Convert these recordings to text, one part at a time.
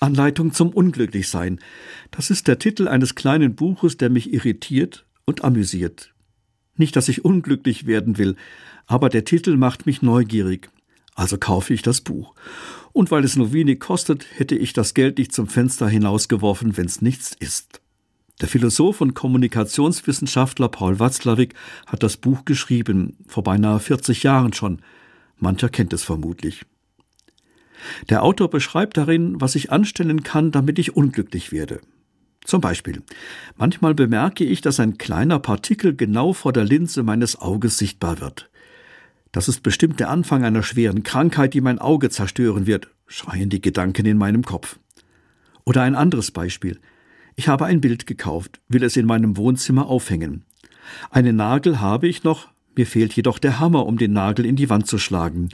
Anleitung zum Unglücklichsein. Das ist der Titel eines kleinen Buches, der mich irritiert und amüsiert. Nicht, dass ich unglücklich werden will, aber der Titel macht mich neugierig. Also kaufe ich das Buch. Und weil es nur wenig kostet, hätte ich das Geld nicht zum Fenster hinausgeworfen, wenn's nichts ist. Der Philosoph und Kommunikationswissenschaftler Paul Watzlawick hat das Buch geschrieben, vor beinahe 40 Jahren schon. Mancher kennt es vermutlich. Der Autor beschreibt darin, was ich anstellen kann, damit ich unglücklich werde. Zum Beispiel, manchmal bemerke ich, dass ein kleiner Partikel genau vor der Linse meines Auges sichtbar wird. Das ist bestimmt der Anfang einer schweren Krankheit, die mein Auge zerstören wird, schreien die Gedanken in meinem Kopf. Oder ein anderes Beispiel. Ich habe ein Bild gekauft, will es in meinem Wohnzimmer aufhängen. Einen Nagel habe ich noch, mir fehlt jedoch der Hammer, um den Nagel in die Wand zu schlagen.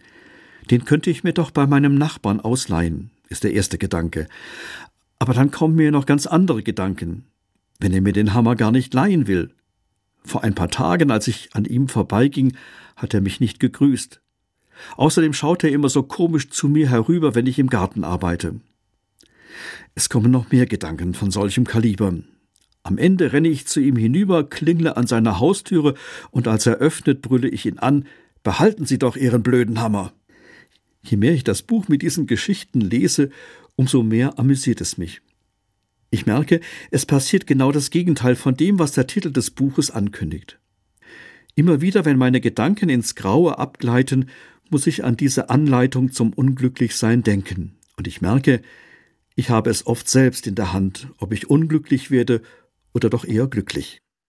Den könnte ich mir doch bei meinem Nachbarn ausleihen, ist der erste Gedanke. Aber dann kommen mir noch ganz andere Gedanken. Wenn er mir den Hammer gar nicht leihen will. Vor ein paar Tagen, als ich an ihm vorbeiging, hat er mich nicht gegrüßt. Außerdem schaut er immer so komisch zu mir herüber, wenn ich im Garten arbeite. Es kommen noch mehr Gedanken von solchem Kaliber. Am Ende renne ich zu ihm hinüber, klingle an seiner Haustüre, und als er öffnet, brülle ich ihn an Behalten Sie doch Ihren blöden Hammer. Je mehr ich das Buch mit diesen Geschichten lese, umso mehr amüsiert es mich. Ich merke, es passiert genau das Gegenteil von dem, was der Titel des Buches ankündigt. Immer wieder, wenn meine Gedanken ins Graue abgleiten, muss ich an diese Anleitung zum Unglücklichsein denken. Und ich merke, ich habe es oft selbst in der Hand, ob ich unglücklich werde oder doch eher glücklich.